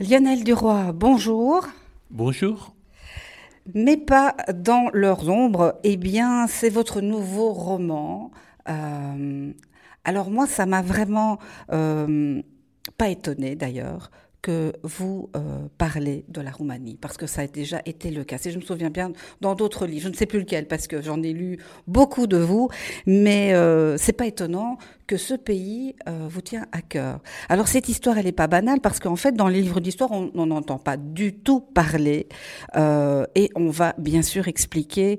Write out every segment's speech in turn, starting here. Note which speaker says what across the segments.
Speaker 1: Lionel Duroy, bonjour.
Speaker 2: Bonjour.
Speaker 1: Mais pas dans leurs ombres, eh bien, c'est votre nouveau roman. Euh, alors moi, ça m'a vraiment euh, pas étonné d'ailleurs que vous euh, parlez de la Roumanie, parce que ça a déjà été le cas. Si je me souviens bien, dans d'autres livres, je ne sais plus lequel, parce que j'en ai lu beaucoup de vous, mais euh, c'est pas étonnant que ce pays euh, vous tient à cœur. Alors cette histoire, elle n'est pas banale, parce qu'en fait, dans les livres d'histoire, on n'entend pas du tout parler, euh, et on va bien sûr expliquer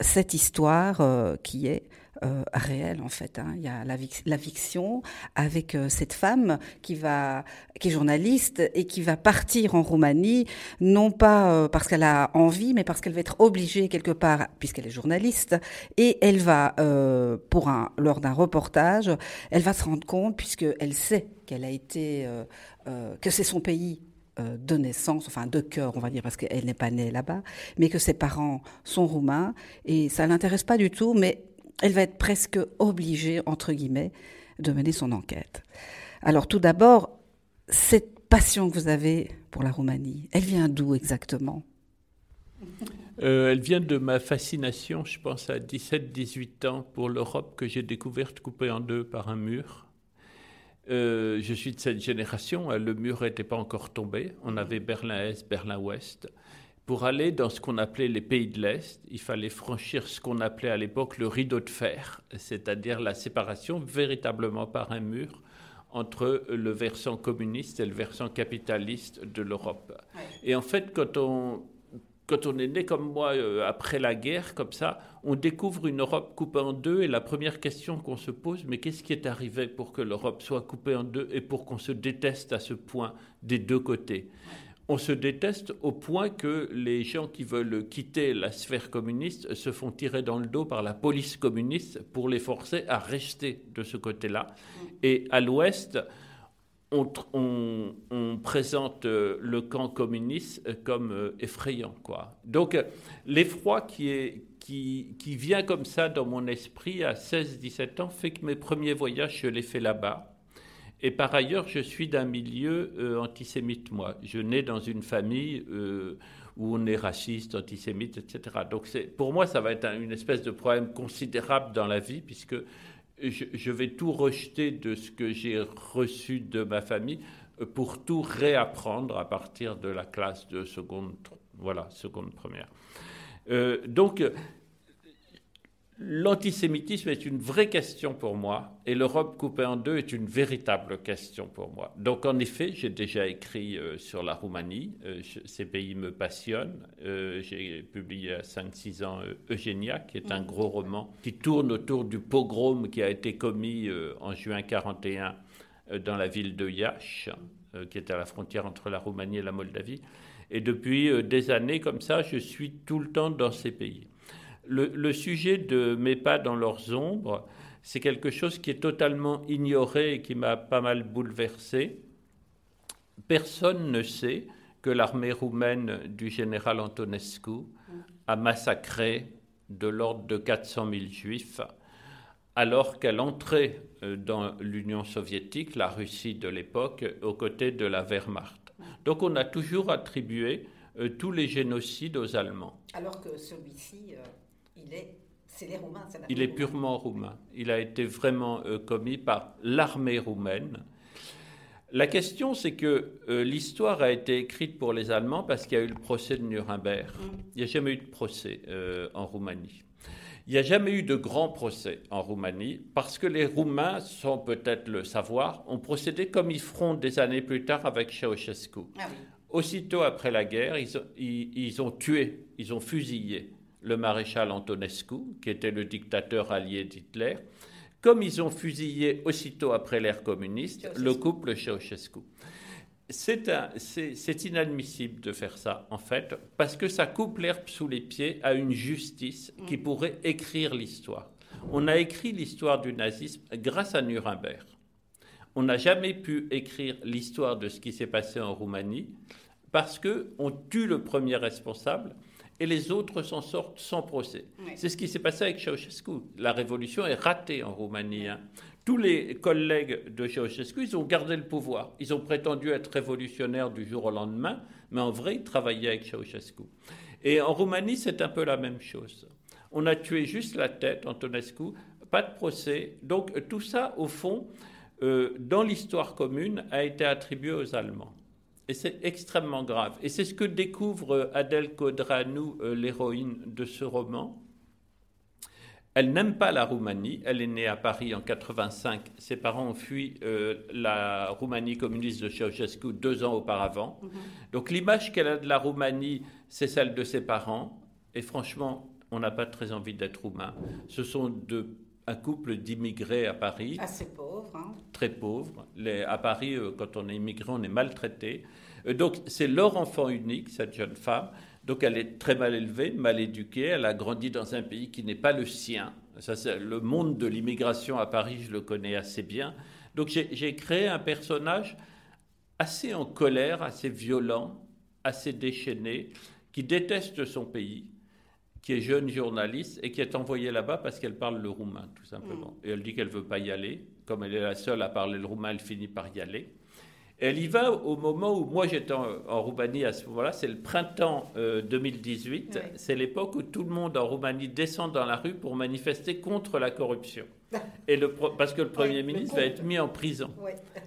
Speaker 1: cette histoire qui est euh, réel en fait. Hein. Il y a la, la fiction avec euh, cette femme qui va, qui est journaliste et qui va partir en Roumanie, non pas euh, parce qu'elle a envie, mais parce qu'elle va être obligée quelque part, puisqu'elle est journaliste, et elle va, euh, pour un, lors d'un reportage, elle va se rendre compte, puisqu'elle sait qu'elle a été, que c'est son pays de naissance, enfin de cœur, on va dire, parce qu'elle n'est pas née là-bas, mais que ses parents sont roumains, et ça l'intéresse pas du tout, mais elle va être presque obligée, entre guillemets, de mener son enquête. Alors tout d'abord, cette passion que vous avez pour la Roumanie, elle vient d'où exactement?
Speaker 2: Euh, Elle vient de ma fascination, je pense à 17-18 ans, pour l'Europe que j'ai découverte coupée en deux par un mur. Euh, je suis de cette génération, le mur n'était pas encore tombé, on avait Berlin-Est, Berlin-Ouest. Pour aller dans ce qu'on appelait les pays de l'Est, il fallait franchir ce qu'on appelait à l'époque le rideau de fer, c'est-à-dire la séparation véritablement par un mur entre le versant communiste et le versant capitaliste de l'Europe. Et en fait, quand on, quand on est né comme moi euh, après la guerre, comme ça, on découvre une Europe coupée en deux et la première question qu'on se pose, mais qu'est-ce qui est arrivé pour que l'Europe soit coupée en deux et pour qu'on se déteste à ce point des deux côtés? On se déteste au point que les gens qui veulent quitter la sphère communiste se font tirer dans le dos par la police communiste pour les forcer à rester de ce côté-là. Et à l'ouest, on, présente euh, le camp communiste comme euh, effrayant. Quoi. Donc l'effroi qui, qui, qui vient comme ça dans mon esprit à 16-17 ans fait que mes premiers voyages, je les fais là-bas. Et par ailleurs, je suis d'un milieu euh, antisémite, moi. Je nais dans une famille euh, où on est raciste, antisémite, etc. Donc pour moi, ça va être une espèce de problème considérable dans la vie, puisque je, vais tout rejeter de ce que j'ai reçu de ma famille euh, pour tout réapprendre à partir de la classe de seconde, voilà, seconde première. Donc L'antisémitisme est une vraie question pour moi et l'Europe coupée en deux est une véritable question pour moi. Donc en effet, j'ai déjà écrit euh, sur la Roumanie, euh, ces pays me passionnent. Euh, j'ai publié à 5-6 ans Eugénia, qui est un mm. gros roman qui tourne autour du pogrom qui a été commis en juin 41 dans la ville de Iași, qui est à la frontière entre la Roumanie et la Moldavie. Et depuis des années comme ça, je suis tout le temps dans ces pays le, sujet de Mes pas dans leurs ombres, c'est quelque chose qui est totalement ignoré et qui m'a pas mal bouleversé. Personne ne sait que l'armée roumaine du général Antonescu a massacré de l'ordre de 400 000 juifs alors qu'elle entrait euh, dans l'Union soviétique, la Russie de l'époque, aux côtés de la Wehrmacht. Donc on a toujours attribué euh, tous les génocides aux Allemands.
Speaker 1: Alors que celui-ci... Il est
Speaker 2: il est purement roumain. Il a été vraiment euh, commis par l'armée roumaine. La question, c'est que euh, l'histoire a été écrite pour les Allemands parce qu'il y a eu le procès de Nuremberg. Mm. Il n'y a jamais eu de procès euh, en Roumanie. Il n'y a jamais eu de grand procès en Roumanie parce que les Roumains, sans peut-être le savoir, ont procédé comme ils feront des années plus tard avec Ceausescu. Ah Aussitôt après la guerre, ils ils ont tué, ils ont fusillé le maréchal Antonescu, qui était le dictateur allié d'Hitler, comme ils ont fusillé aussitôt après l'ère communiste le couple Ceausescu. C'est inadmissible de faire ça, en fait, parce que ça coupe l'herbe sous les pieds à une justice qui mm. pourrait écrire l'histoire. On a écrit l'histoire du nazisme grâce à Nuremberg. On n'a jamais pu écrire l'histoire de ce qui s'est passé en Roumanie parce qu'on tue le premier responsable et les autres s'en sortent sans procès. C'est ce qui s'est passé avec Ceausescu. La révolution est ratée en Roumanie. Hein. tous les collègues de Ceausescu, ils ont gardé le pouvoir. Ils ont prétendu être révolutionnaires du jour au lendemain, mais en vrai, ils travaillaient avec Ceausescu. Et en Roumanie, c'est un peu la même chose. On a tué juste la tête, Antonescu, pas de procès. Donc tout ça, au fond, euh, dans l'histoire commune, a été attribué aux Allemands. Et c'est extrêmement grave. Et c'est ce que découvre Adèle Codranou, euh, l'héroïne de ce roman. Elle n'aime pas la Roumanie. Elle est née à Paris en 85. Ses parents ont fui euh, la Roumanie communiste de Ceausescu deux ans auparavant. Mhm. Donc l'image qu'elle a de la Roumanie, c'est celle de ses parents. Et franchement, on n'a pas très envie d'être roumain. Ce sont de, un couple d'immigrés à Paris.
Speaker 1: Assez pauvres. Hein.
Speaker 2: Très pauvres. Les, à Paris, euh, quand on est immigré, on est maltraité. Euh, donc c'est leur enfant unique, cette jeune femme. Donc elle est très mal élevée, mal éduquée, elle a grandi dans un pays qui n'est pas le sien. Ça, le monde de l'immigration à Paris, je le connais assez bien. Donc j'ai créé un personnage assez en colère, assez violent, assez déchaîné, qui déteste son pays, qui est jeune journaliste et qui est envoyée là-bas parce qu'elle parle le roumain, tout simplement. Mm. Et elle dit qu'elle ne veut pas y aller. Comme elle est la seule à parler le roumain, elle finit par y aller. Elle y va au moment où moi j'étais en, Roumanie à ce moment-là, c'est le printemps 2018. Euh, c'est l'époque où tout le monde en Roumanie descend dans la rue pour manifester contre la corruption. Et le, parce que le Premier ministre va être mis en prison.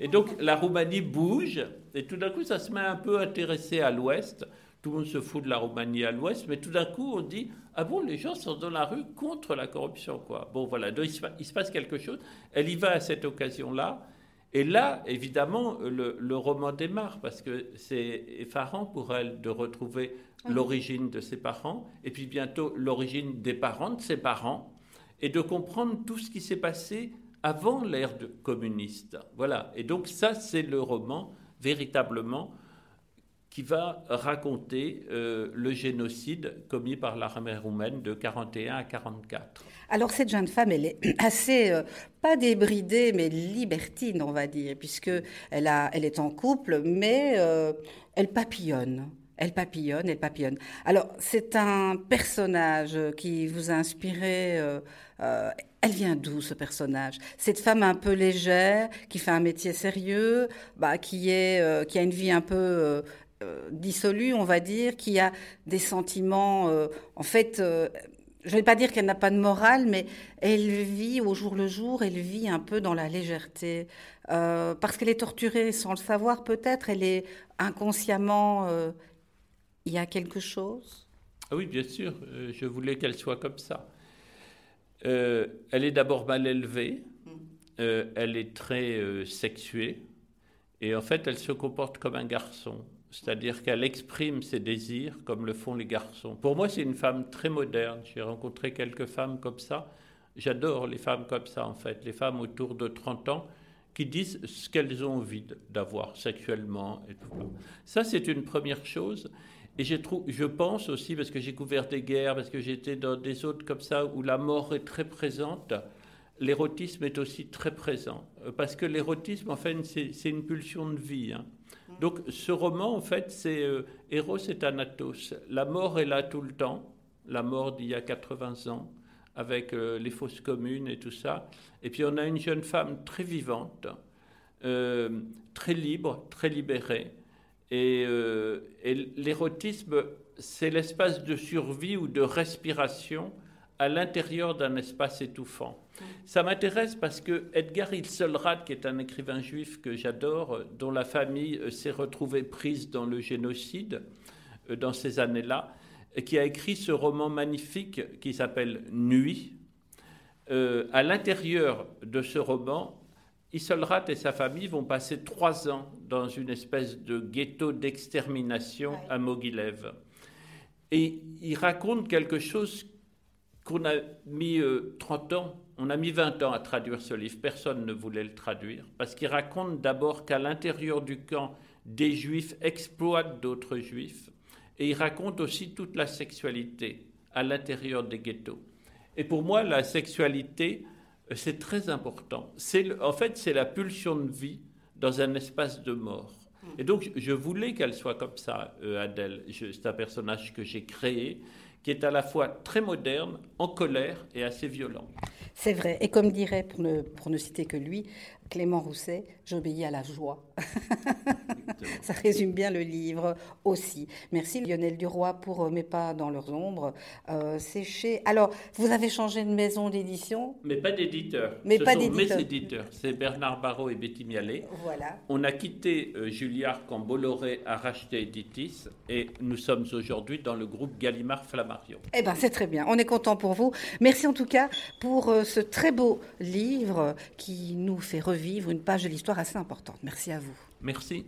Speaker 2: Et donc la Roumanie bouge, et tout d'un coup ça se met un peu intéressé à l'ouest. Tout le monde se fout de la Roumanie à l'ouest, mais tout d'un coup on dit Ah bon, les gens sont dans la rue contre la corruption, quoi. Bon voilà, donc il se passe quelque chose. Elle y va à cette occasion-là. Et là, évidemment, le, roman démarre parce que c'est effarant pour elle de retrouver ah l'origine de ses parents et puis bientôt l'origine des parents de ses parents et de comprendre tout ce qui s'est passé avant l'ère communiste. Voilà. Et donc ça, c'est le roman véritablement qui va raconter euh, le génocide commis par l'armée roumaine de 41 à 44.
Speaker 1: Alors cette jeune femme, elle est assez, euh, pas débridée, mais libertine, on va dire, puisque elle, a, elle est en couple, mais euh, elle papillonne. Elle papillonne, elle papillonne. Alors, c'est un personnage qui vous a inspiré. elle vient d'où ce personnage? Cette femme un peu légère, qui fait un métier sérieux, bah, qui est, qui a une vie un peu euh, dissolue, on va dire, qui a des sentiments, euh, en fait, euh, je ne vais pas dire qu'elle n'a pas de morale, mais elle vit au jour le jour, elle vit un peu dans la légèreté, parce qu'elle est torturée sans le savoir peut-être, elle est inconsciemment, il y a quelque chose?
Speaker 2: Ah oui, bien sûr, je voulais qu'elle soit comme ça. elle est d'abord mal élevée, mm. elle est très sexuée, et en fait, elle se comporte comme un garçon c'est-à-dire qu'elle exprime ses désirs comme le font les garçons. Pour moi, c'est une femme très moderne. J'ai rencontré quelques femmes comme ça. J'adore les femmes comme ça, en fait, les femmes autour de 30 ans qui disent ce qu'elles ont envie d'avoir sexuellement. Et tout. Ça, c'est une première chose. Et je pense aussi, parce que j'ai couvert des guerres, parce que j'étais dans des autres comme ça, où la mort est très présente, l'érotisme est aussi très présent. Parce que l'érotisme, en fait, c'est une pulsion de vie. Hein. Donc ce roman, en fait, c'est euh, Eros et Thanatos. La mort est là tout le temps, la mort d'il y a 80 ans, avec euh, les fosses communes et tout ça. Et puis on a une jeune femme très vivante, euh, très libre, très libérée. Et, et l'érotisme, c'est l'espace de survie ou de respiration à l'intérieur d'un espace étouffant. Ça m'intéresse parce que Edgar Ilselrad, qui est un écrivain juif que j'adore, dont la famille euh, s'est retrouvée prise dans le génocide euh, dans ces années-là, qui a écrit ce roman magnifique qui s'appelle Nuit. Euh, à l'intérieur de ce roman, Isolrat et sa famille vont passer trois ans dans une espèce de ghetto d'extermination à Mogilev. Et il raconte quelque chose qu'on a mis 30 ans on a mis 20 ans à traduire ce livre, personne ne voulait le traduire, parce qu'il raconte d'abord qu'à l'intérieur du camp, des juifs exploitent d'autres juifs, et il raconte aussi toute la sexualité à l'intérieur des ghettos. Et pour moi, la sexualité, euh, c'est très important. En fait, c'est la pulsion de vie dans un espace de mort. Et donc, je voulais qu'elle soit comme ça, euh, Adèle. C'est un personnage que j'ai créé, qui est à la fois très moderne, en colère et assez violent.
Speaker 1: C'est vrai. Et comme dirait, pour ne, citer que lui, Clément Rousset, j'obéis à la joie. Ça résume bien le livre aussi. Merci Lionel Duroy pour euh, Mes pas dans leurs ombres. Euh, c'est chez. Alors, vous avez changé de maison d'édition?
Speaker 2: Mais pas d'éditeur.
Speaker 1: Mais
Speaker 2: Ce
Speaker 1: pas
Speaker 2: sont
Speaker 1: d'éditeur.
Speaker 2: mes éditeurs. C'est Bernard Barrault et Betty Mialet.
Speaker 1: Voilà.
Speaker 2: On a quitté euh, Julliard quand Bolloré a racheté Editis et nous sommes aujourd'hui dans le groupe Gallimard Flammarion.
Speaker 1: Eh ben, c'est très bien. On est content pour vous. Merci en tout cas pour euh, ce très beau livre qui nous fait revivre une page de l'histoire assez importante. Merci à vous.
Speaker 2: Merci.